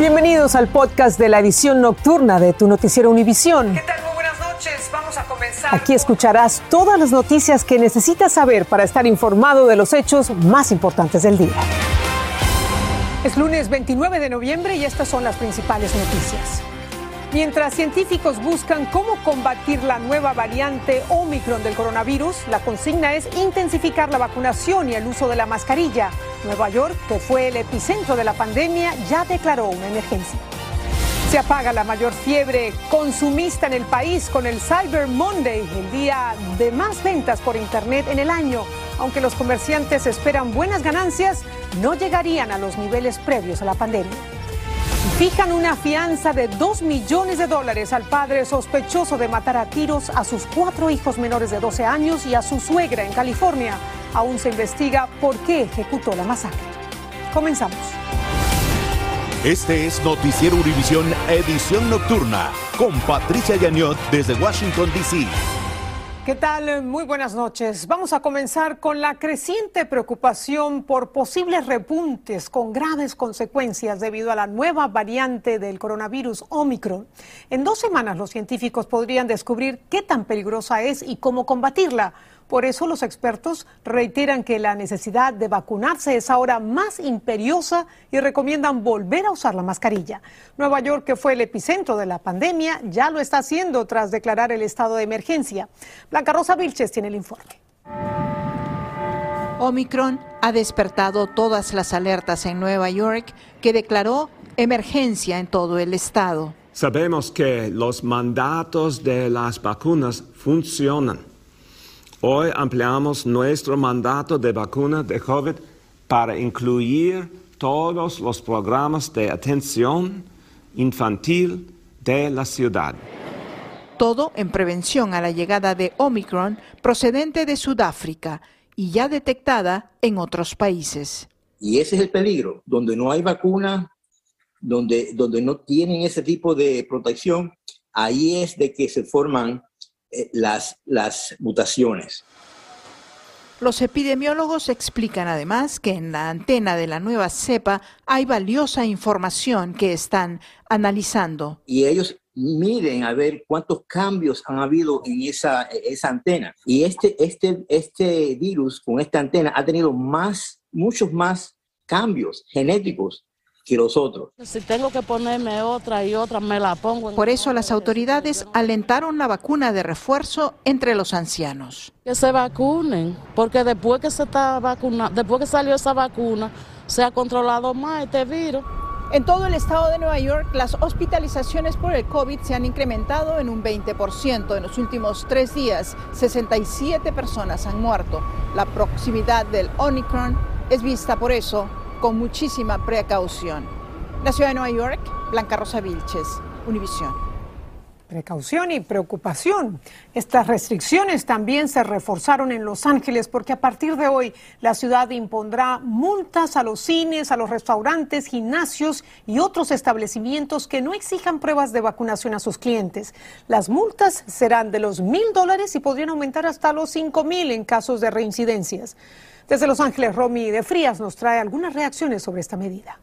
Bienvenidos al podcast de la edición nocturna de tu noticiero Univisión. ¿Qué tal? Muy buenas noches. Vamos a comenzar. Aquí escucharás todas las noticias que necesitas saber para estar informado de los hechos más importantes del día. Es lunes 29 de noviembre y estas son las principales noticias. Mientras científicos buscan cómo combatir la nueva variante Omicron del coronavirus, la consigna es intensificar la vacunación y el uso de la mascarilla. Nueva York, que fue el epicentro de la pandemia, ya declaró una emergencia. Se apaga la mayor fiebre consumista en el país con el Cyber Monday, el día de más ventas por Internet en el año. Aunque los comerciantes esperan buenas ganancias, no llegarían a los niveles previos a la pandemia. Fijan una fianza de 2 millones de dólares al padre sospechoso de matar a tiros a sus cuatro hijos menores de 12 años y a su suegra en California. Aún se investiga por qué ejecutó la masacre. Comenzamos. Este es Noticiero Univisión Edición Nocturna con Patricia Yañot desde Washington, D.C. ¿Qué tal? Muy buenas noches. Vamos a comenzar con la creciente preocupación por posibles repuntes con graves consecuencias debido a la nueva variante del coronavirus Omicron. En dos semanas los científicos podrían descubrir qué tan peligrosa es y cómo combatirla. Por eso los expertos reiteran que la necesidad de vacunarse es ahora más imperiosa y recomiendan volver a usar la mascarilla. Nueva York, que fue el epicentro de la pandemia, ya lo está haciendo tras declarar el estado de emergencia. Blanca Rosa Vilches tiene el informe. Omicron ha despertado todas las alertas en Nueva York, que declaró emergencia en todo el estado. Sabemos que los mandatos de las vacunas funcionan Hoy ampliamos nuestro mandato de vacuna de COVID para incluir todos los programas de atención infantil de la ciudad. Todo en prevención a la llegada de Omicron procedente de Sudáfrica y ya detectada en otros países. Y ese es el peligro, donde no hay vacuna, donde, donde no tienen ese tipo de protección, ahí es de que se forman las, las mutaciones. Los epidemiólogos explican además que en la antena de la nueva cepa hay valiosa información que están analizando. Y ellos miden a ver cuántos cambios han habido en esa, esa antena. Y este, este, este virus con esta antena ha tenido más, muchos más cambios genéticos los otros. Si tengo que ponerme otra y otra, me la pongo. Por eso las autoridades alentaron la vacuna de refuerzo entre los ancianos. Que se vacunen, porque después que se está vacunando, después que salió esa vacuna, se ha controlado más este virus. En todo el estado de Nueva York, las hospitalizaciones por el COVID se han incrementado en un 20%. En los últimos tres días, 67 personas han muerto. La proximidad del Omicron es vista por eso con muchísima precaución. La ciudad de Nueva York, Blanca Rosa Vilches, Univisión. Precaución y preocupación. Estas restricciones también se reforzaron en Los Ángeles porque a partir de hoy la ciudad impondrá multas a los cines, a los restaurantes, gimnasios y otros establecimientos que no exijan pruebas de vacunación a sus clientes. Las multas serán de los mil dólares y podrían aumentar hasta los cinco mil en casos de reincidencias. Desde Los Ángeles, Romy de Frías nos trae algunas reacciones sobre esta medida.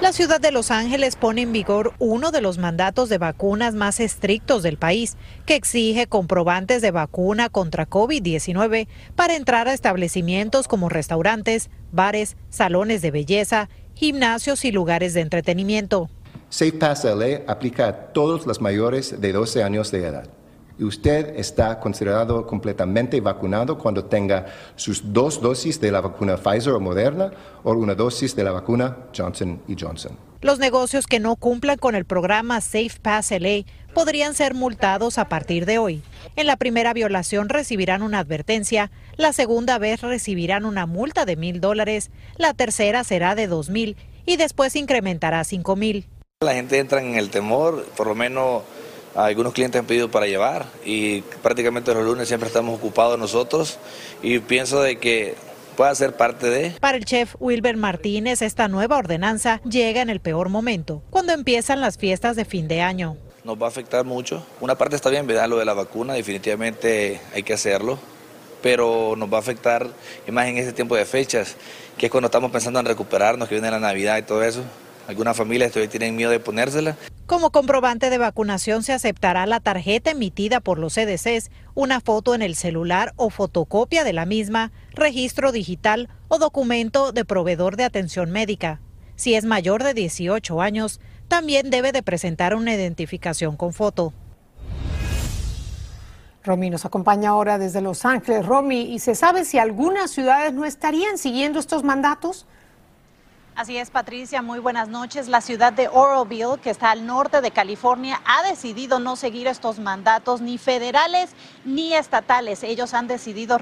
La ciudad de Los Ángeles pone en vigor uno de los mandatos de vacunas más estrictos del país, que exige comprobantes de vacuna contra COVID-19 para entrar a establecimientos como restaurantes, bares, salones de belleza, gimnasios y lugares de entretenimiento. SafePass LA aplica a todos los mayores de 12 años de edad usted está considerado completamente vacunado cuando tenga sus dos dosis de la vacuna Pfizer o Moderna o una dosis de la vacuna Johnson Johnson. Los negocios que no cumplan con el programa Safe Pass LA podrían ser multados a partir de hoy. En la primera violación recibirán una advertencia, la segunda vez recibirán una multa de mil dólares, la tercera será de dos mil y después incrementará a cinco mil. La gente entra en el temor, por lo menos algunos clientes han pedido para llevar y prácticamente los lunes siempre estamos ocupados nosotros y pienso de que pueda ser parte de. Para el chef Wilber Martínez, esta nueva ordenanza llega en el peor momento, cuando empiezan las fiestas de fin de año. Nos va a afectar mucho. Una parte está bien, ¿verdad? Lo de la vacuna, definitivamente hay que hacerlo, pero nos va a afectar más en ese tiempo de fechas, que es cuando estamos pensando en recuperarnos, que viene la Navidad y todo eso Algunas familias todavía tienen miedo de ponérsela. Como comprobante de vacunación se aceptará la tarjeta emitida por los CDCs, una foto en el celular o fotocopia de la misma, registro digital o documento de proveedor de atención médica. Si es mayor de 18 años, también debe de presentar una identificación con foto. Romy nos acompaña ahora desde Los Ángeles. Romy, ¿y se sabe si algunas ciudades no estarían siguiendo estos mandatos? Así es, Patricia, muy buenas noches. La ciudad de Oroville, que está al norte de California, ha decidido no seguir estos mandatos ni federales ni estatales. Ellos han decidido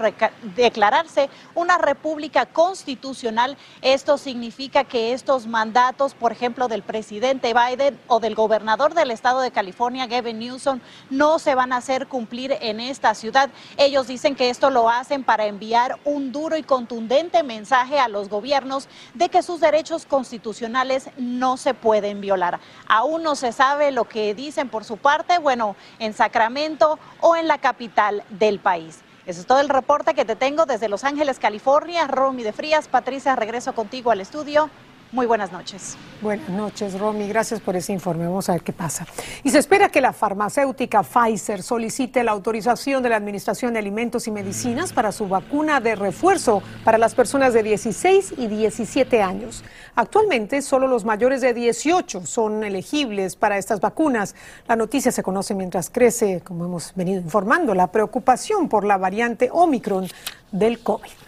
declararse una república constitucional. Esto significa que estos mandatos, por ejemplo, del presidente Biden o del gobernador del estado de California, Gavin Newsom, no se van a hacer cumplir en esta ciudad. Ellos dicen que esto lo hacen para enviar un duro y contundente mensaje a los gobiernos de que sus derechos constitucionales no se pueden violar. Aún no se sabe lo que dicen por su parte, bueno, en Sacramento o en la capital del país. Eso es todo el reporte que te tengo desde Los Ángeles, California. Romy de Frías, Patricia, regreso contigo al estudio. Muy buenas noches. Buenas noches, Romy. Gracias por ese informe. Vamos a ver qué pasa. Y se espera que la farmacéutica Pfizer solicite la autorización de la Administración de Alimentos y Medicinas para su vacuna de refuerzo para las personas de 16 y 17 años. Actualmente, solo los mayores de 18 son elegibles para estas vacunas. La noticia se conoce mientras crece, como hemos venido informando, la preocupación por la variante Omicron del COVID.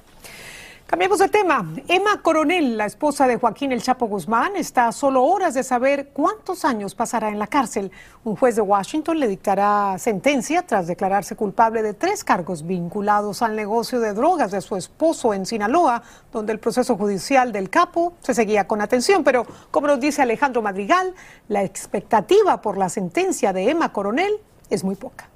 Cambiamos de tema. Emma Coronel, la esposa de Joaquín El Chapo Guzmán, está a solo horas de saber cuántos años pasará en la cárcel. Un juez de Washington le dictará sentencia tras declararse culpable de tres cargos vinculados al negocio de drogas de su esposo en Sinaloa, donde el proceso judicial del capo se seguía con atención. Pero, como nos dice Alejandro Madrigal, la expectativa por la sentencia de Emma Coronel es muy poca.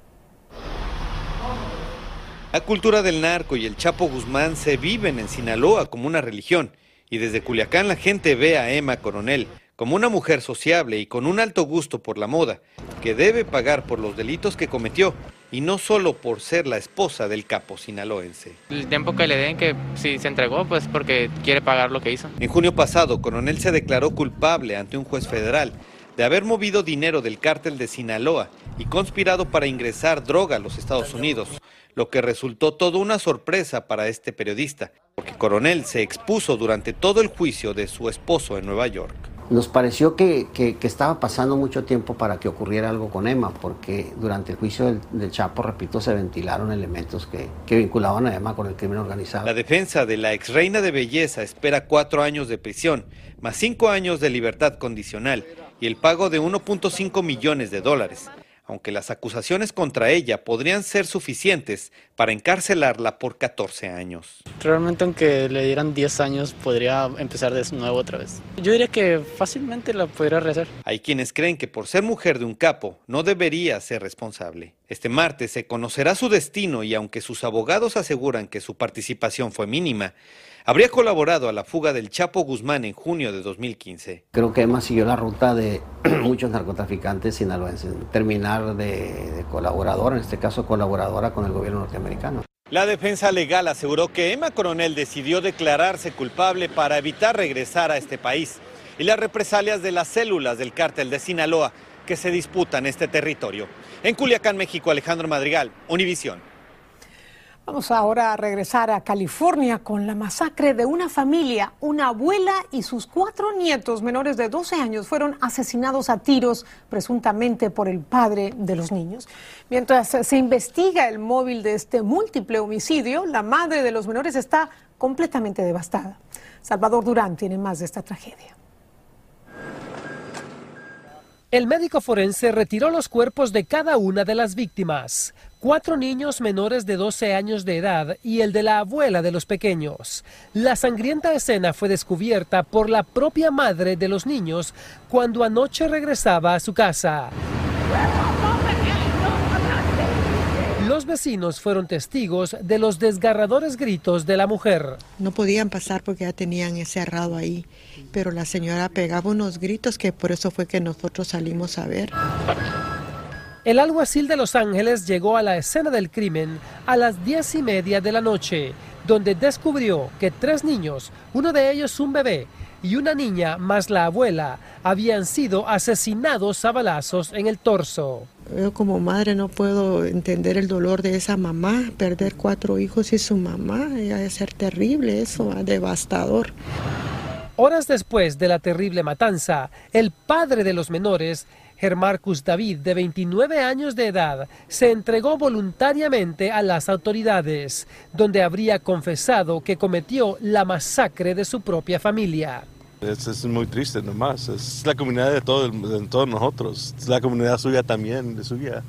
La cultura del narco y el Chapo Guzmán se viven en Sinaloa como una religión y desde Culiacán la gente ve a Emma Coronel como una mujer sociable y con un alto gusto por la moda, que debe pagar por los delitos que cometió y no solo por ser la esposa del capo sinaloense. El tiempo que le den que si se entregó, pues porque quiere pagar lo que hizo. En junio pasado, Coronel se declaró culpable ante un juez federal de haber movido dinero del cártel de Sinaloa y conspirado para ingresar droga a los Estados Unidos lo que resultó toda una sorpresa para este periodista, porque Coronel se expuso durante todo el juicio de su esposo en Nueva York. Nos pareció que, estaba pasando mucho tiempo para que ocurriera algo con Emma, porque durante el juicio del, Chapo, repito, se ventilaron elementos que, que, vinculaban a Emma con el crimen organizado. La defensa de la ex reina de belleza espera cuatro años de prisión, más cinco años de libertad condicional y el pago de 1.5 millones de dólares aunque las acusaciones contra ella podrían ser suficientes para encarcelarla por 14 años. Realmente aunque le dieran 10 años podría empezar de nuevo otra vez. Yo diría que fácilmente la podría rehacer. Hay quienes creen que por ser mujer de un capo no debería ser responsable. Este martes se conocerá su destino y aunque sus abogados aseguran que su participación fue mínima, habría colaborado a la fuga del Chapo Guzmán en junio de 2015. Creo que Emma siguió la ruta de muchos narcotraficantes sinaloenses, terminar de, de colaboradora, en este caso colaboradora con el gobierno norteamericano. La defensa legal aseguró que Emma Coronel decidió declararse culpable para evitar regresar a este país y las represalias de las células del cártel de Sinaloa que se disputan este territorio. En Culiacán, México, Alejandro Madrigal, Univisión. Vamos ahora a regresar a California con la masacre de una familia. Una abuela y sus cuatro nietos menores de 12 años fueron asesinados a tiros, presuntamente por el padre de los niños. Mientras se investiga el móvil de este múltiple homicidio, la madre de los menores está completamente devastada. Salvador Durán tiene más de esta tragedia. El médico forense retiró los cuerpos de cada una de las víctimas cuatro niños menores de 12 años de edad y el de la abuela de los pequeños. La sangrienta escena fue descubierta por la propia madre de los niños cuando anoche regresaba a su casa. Los vecinos fueron testigos de los desgarradores gritos de la mujer. No podían pasar porque ya tenían encerrado ahí, pero la señora pegaba unos gritos que por eso fue que nosotros salimos a ver. El alguacil de Los Ángeles llegó a la escena del crimen a las diez y media de la noche, donde descubrió que tres niños, uno de ellos un bebé, y una niña más la abuela habían sido asesinados a balazos en el torso. Yo como madre no puedo entender el dolor de esa mamá, perder cuatro hijos y su mamá, debe ser terrible eso, devastador. Horas después de la terrible matanza, el padre de los menores Germarcus David, de 29 años de edad, se entregó voluntariamente a las autoridades, donde habría confesado que cometió la masacre de su propia familia. Es, muy triste nomás, es la comunidad de, todo, de todos nosotros, es la comunidad suya también, de suya.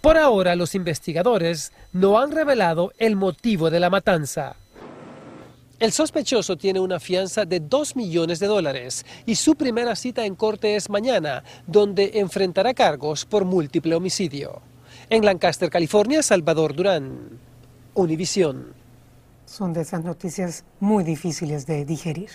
Por ahora los investigadores no han revelado el motivo de la matanza. El sospechoso tiene una fianza de 2 millones de dólares y su primera cita en corte es mañana, donde enfrentará cargos por múltiple homicidio. En Lancaster, California, Salvador Durán, Univisión. Son de esas noticias muy difíciles de digerir.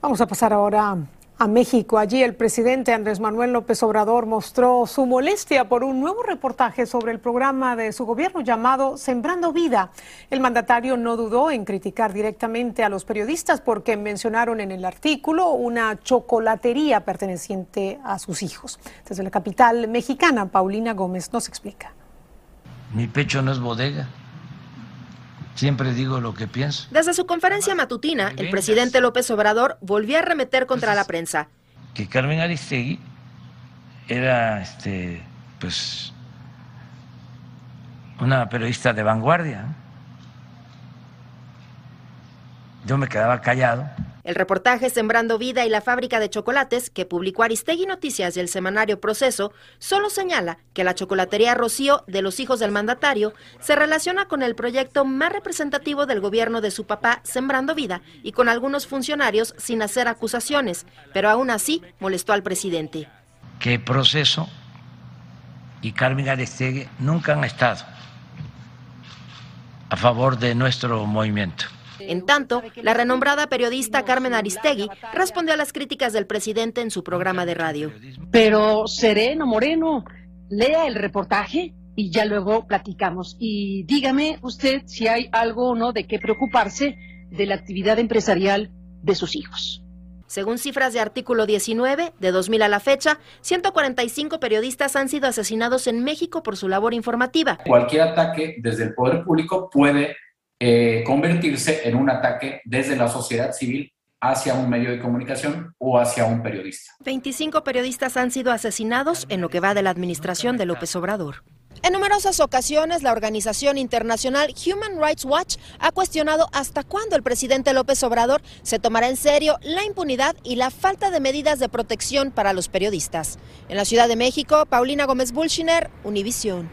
Vamos a pasar ahora a México. Allí el presidente Andrés Manuel López Obrador mostró su molestia por un nuevo reportaje sobre el programa de su gobierno llamado Sembrando Vida. El mandatario no dudó en criticar directamente a los periodistas porque mencionaron en el artículo una chocolatería perteneciente a sus hijos. Desde la capital mexicana, Paulina Gómez nos explica. Mi pecho no es bodega. Siempre digo lo que pienso. Desde su conferencia matutina, el presidente López Obrador volvió a remeter contra la prensa. Que Carmen Aristegui era, este, pues, una periodista de vanguardia. Yo me quedaba callado el reportaje Sembrando Vida y la fábrica de chocolates que publicó Aristegui Noticias y el semanario Proceso solo señala que la chocolatería Rocío de los hijos del mandatario se relaciona con el proyecto más representativo del gobierno de su papá Sembrando Vida y con algunos funcionarios sin hacer acusaciones, pero aún así molestó al presidente. Que Proceso y Carmen Aristegui nunca han estado a favor de nuestro movimiento. En tanto, la renombrada periodista Carmen Aristegui respondió a las críticas del presidente en su programa de radio. Pero sereno, Moreno, lea el reportaje y ya luego platicamos. Y dígame usted si hay algo o no de qué preocuparse de la actividad empresarial de sus hijos. Según cifras de artículo 19, de 2000 a la fecha, 145 periodistas han sido asesinados en México por su labor informativa. Cualquier ataque desde el poder público puede eh, convertirse en un ataque desde la sociedad civil hacia un medio de comunicación o hacia un periodista. 25 periodistas han sido asesinados en lo que va de la administración de López Obrador. En numerosas ocasiones, la organización internacional Human Rights Watch ha cuestionado hasta cuándo el presidente López Obrador se tomará en serio la impunidad y la falta de medidas de protección para los periodistas. En la Ciudad de México, Paulina Gómez Bulshiner, Univisión.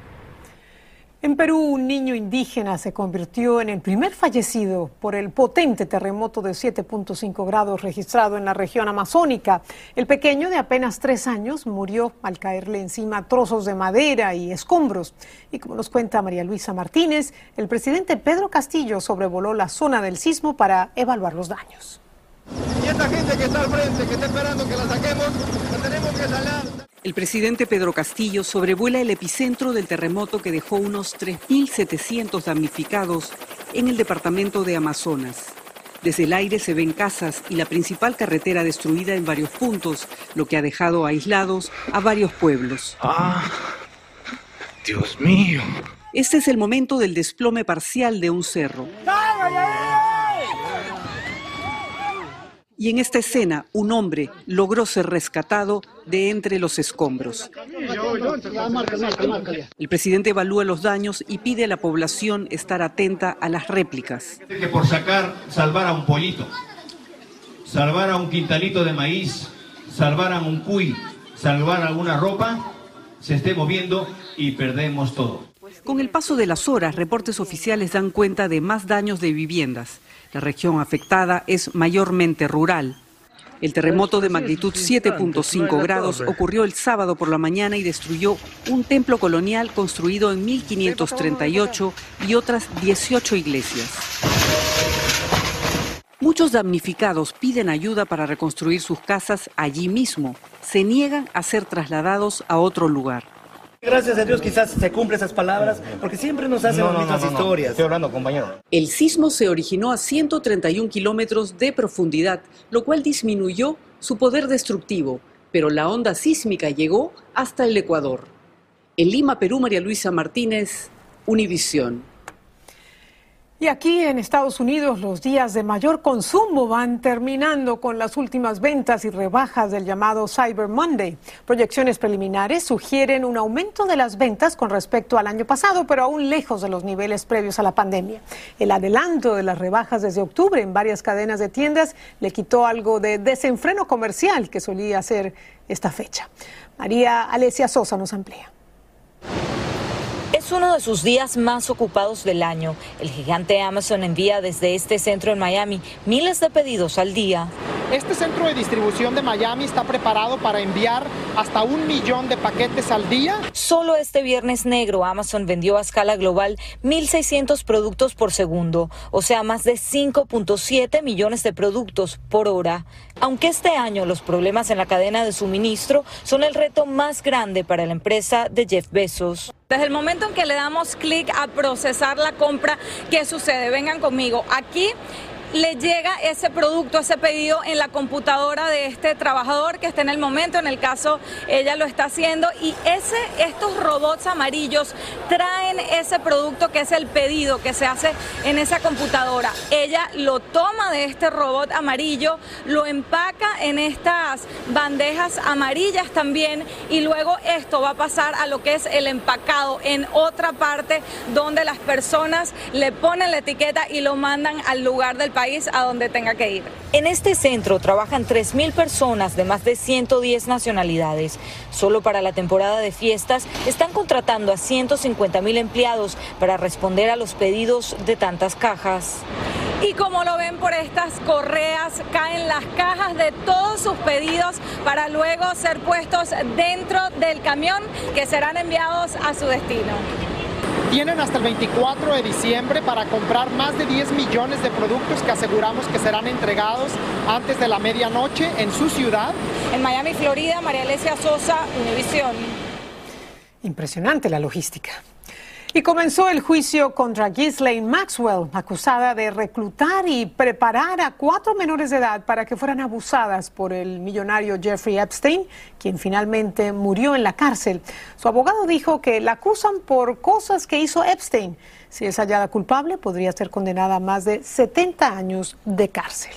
En Perú, un niño indígena se convirtió en el primer fallecido por el potente terremoto de 7.5 grados registrado en la región amazónica. El pequeño de apenas tres años murió al caerle encima trozos de madera y escombros. Y como nos cuenta María Luisa Martínez, el presidente Pedro Castillo sobrevoló la zona del sismo para evaluar los daños. Y esta gente que está al frente, que está esperando que la saquemos, la tenemos que salar. El presidente Pedro Castillo sobrevuela el epicentro del terremoto que dejó unos 3.700 damnificados en el departamento de Amazonas. Desde el aire se ven casas y la principal carretera destruida en varios puntos, lo que ha dejado aislados a varios pueblos. ¡Ah! ¡Dios mío! Este es el momento del desplome parcial de un cerro. Y en esta escena, un hombre logró ser rescatado de entre los escombros. El presidente evalúa los daños y pide a la población estar atenta a las réplicas. Que por sacar, salvar a un pollito, salvar a un quintalito de maíz, salvar a un cuy, salvar alguna ropa, se esté moviendo y perdemos todo. Con el paso de las horas, reportes oficiales dan cuenta de más daños de viviendas. La región afectada es mayormente rural. El terremoto de magnitud 7.5 grados ocurrió el sábado por la mañana y destruyó un templo colonial construido en 1538 y otras 18 iglesias. Muchos damnificados piden ayuda para reconstruir sus casas allí mismo. Se niegan a ser trasladados a otro lugar. Gracias a Dios quizás se cumplen esas palabras, porque siempre nos hacen las mismas historias. Estoy hablando, compañero. El sismo se originó a 131 kilómetros de profundidad, lo cual disminuyó su poder destructivo, pero la onda sísmica llegó hasta el Ecuador. En Lima, Perú, María Luisa Martínez, Univisión. Y aquí en Estados Unidos los días de mayor consumo van terminando con las últimas ventas y rebajas del llamado Cyber Monday. Proyecciones preliminares sugieren un aumento de las ventas con respecto al año pasado, pero aún lejos de los niveles previos a la pandemia. El adelanto de las rebajas desde octubre en varias cadenas de tiendas le quitó algo de desenfreno comercial que solía ser esta fecha. María Alesia Sosa nos amplía. Es uno de sus días más ocupados del año. El gigante Amazon envía desde este centro en Miami miles de pedidos al día. Este centro de distribución de Miami está preparado para enviar hasta un millón de paquetes al día. Solo este viernes negro Amazon vendió a escala global 1.600 productos por segundo, o sea, más de 5.7 millones de productos por hora. Aunque este año los problemas en la cadena de suministro son el reto más grande para la empresa de Jeff Bezos. Desde el momento en que le damos clic a procesar la compra, ¿qué sucede? Vengan conmigo. Aquí le llega ese producto, ese pedido en la computadora de este trabajador que está en el momento, en el caso ella lo está haciendo y ese estos robots amarillos traen ese producto que es el pedido que se hace en esa computadora. Ella lo toma de este robot amarillo, lo empaca en estas bandejas amarillas también y luego esto va a pasar a lo que es el empacado en otra parte donde las personas le ponen la etiqueta y lo mandan al lugar del país a donde tenga que ir. En este centro trabajan 3.000 personas de más de 110 nacionalidades. Solo para la temporada de fiestas están contratando a 150.000 empleados para responder a los pedidos de tantas cajas. Y como lo ven por estas correas, caen las cajas de todos sus pedidos para luego ser puestos dentro del camión que serán enviados a su destino. Tienen hasta el 24 de diciembre para comprar más de 10 millones de productos que aseguramos que serán entregados antes de la medianoche en su ciudad. En Miami, Florida, María Alesia Sosa, Univisión. Impresionante la logística. Y comenzó el juicio contra Ghislaine Maxwell, acusada de reclutar y preparar a cuatro menores de edad para que fueran abusadas por el millonario Jeffrey Epstein, quien finalmente murió en la cárcel. Su abogado dijo que la acusan por cosas que hizo Epstein. Si es hallada culpable, podría ser condenada a más de 70 años de cárcel.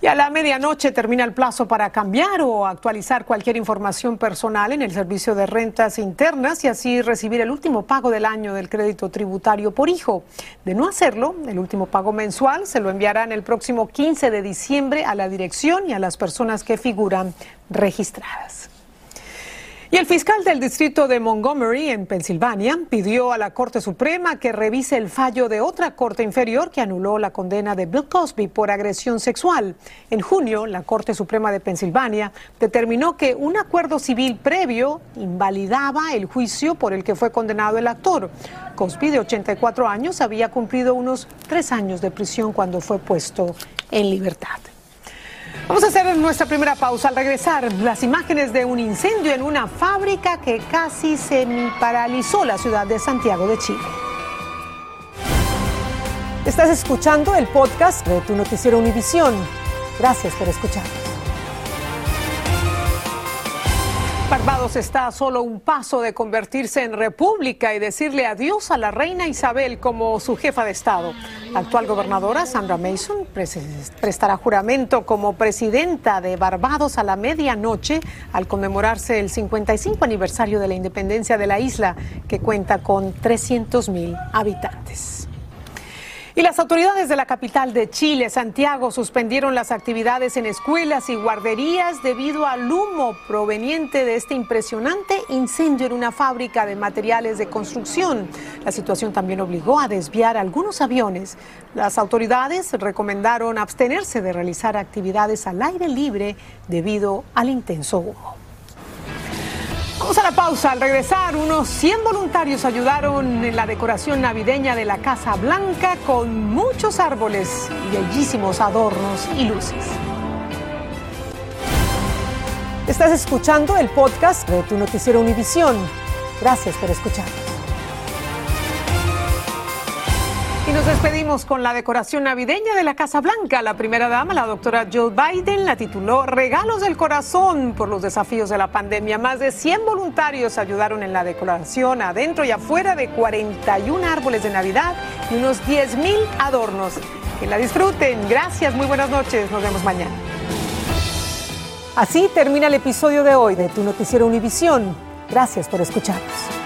Y a la medianoche termina el plazo para cambiar o actualizar cualquier información personal en el servicio de rentas internas y así recibir el último pago del año del crédito tributario por hijo. De no hacerlo, el último pago mensual se lo enviarán el próximo 15 de diciembre a la dirección y a las personas que figuran registradas. Y el fiscal del distrito de Montgomery, en Pensilvania, pidió a la Corte Suprema que revise el fallo de otra corte inferior que anuló la condena de Bill Cosby por agresión sexual. En junio, la Corte Suprema de Pensilvania determinó que un acuerdo civil previo invalidaba el juicio por el que fue condenado el actor. Cosby, de 84 años, había cumplido unos tres años de prisión cuando fue puesto en libertad. Vamos a hacer nuestra primera pausa. Al regresar, las imágenes de un incendio en una fábrica que casi se paralizó la ciudad de Santiago de Chile. Estás escuchando el podcast de tu noticiero Univisión. Gracias por escucharnos. Está a solo un paso de convertirse en república y decirle adiós a la reina Isabel como su jefa de Estado. La actual gobernadora Sandra Mason prestará juramento como presidenta de Barbados a la medianoche al conmemorarse el 55 aniversario de la independencia de la isla, que cuenta con 300 mil habitantes. Y las autoridades de la capital de Chile, Santiago, suspendieron las actividades en escuelas y guarderías debido al humo proveniente de este impresionante incendio en una fábrica de materiales de construcción. La situación también obligó a desviar algunos aviones. Las autoridades recomendaron abstenerse de realizar actividades al aire libre debido al intenso humo. Vamos a la pausa. Al regresar, unos 100 voluntarios ayudaron en la decoración navideña de la Casa Blanca con muchos árboles y bellísimos adornos y luces. Estás escuchando el podcast de tu noticiero Univisión. Gracias por escucharnos. Y nos despedimos con la decoración navideña de la Casa Blanca. La primera dama, la doctora Joe Biden, la tituló Regalos del Corazón por los desafíos de la pandemia. Más de 100 voluntarios ayudaron en la decoración adentro y afuera de 41 árboles de Navidad y unos 10 mil adornos. Que la disfruten. Gracias, muy buenas noches. Nos vemos mañana. Así termina el episodio de hoy de Tu Noticiero Univisión. Gracias por escucharnos.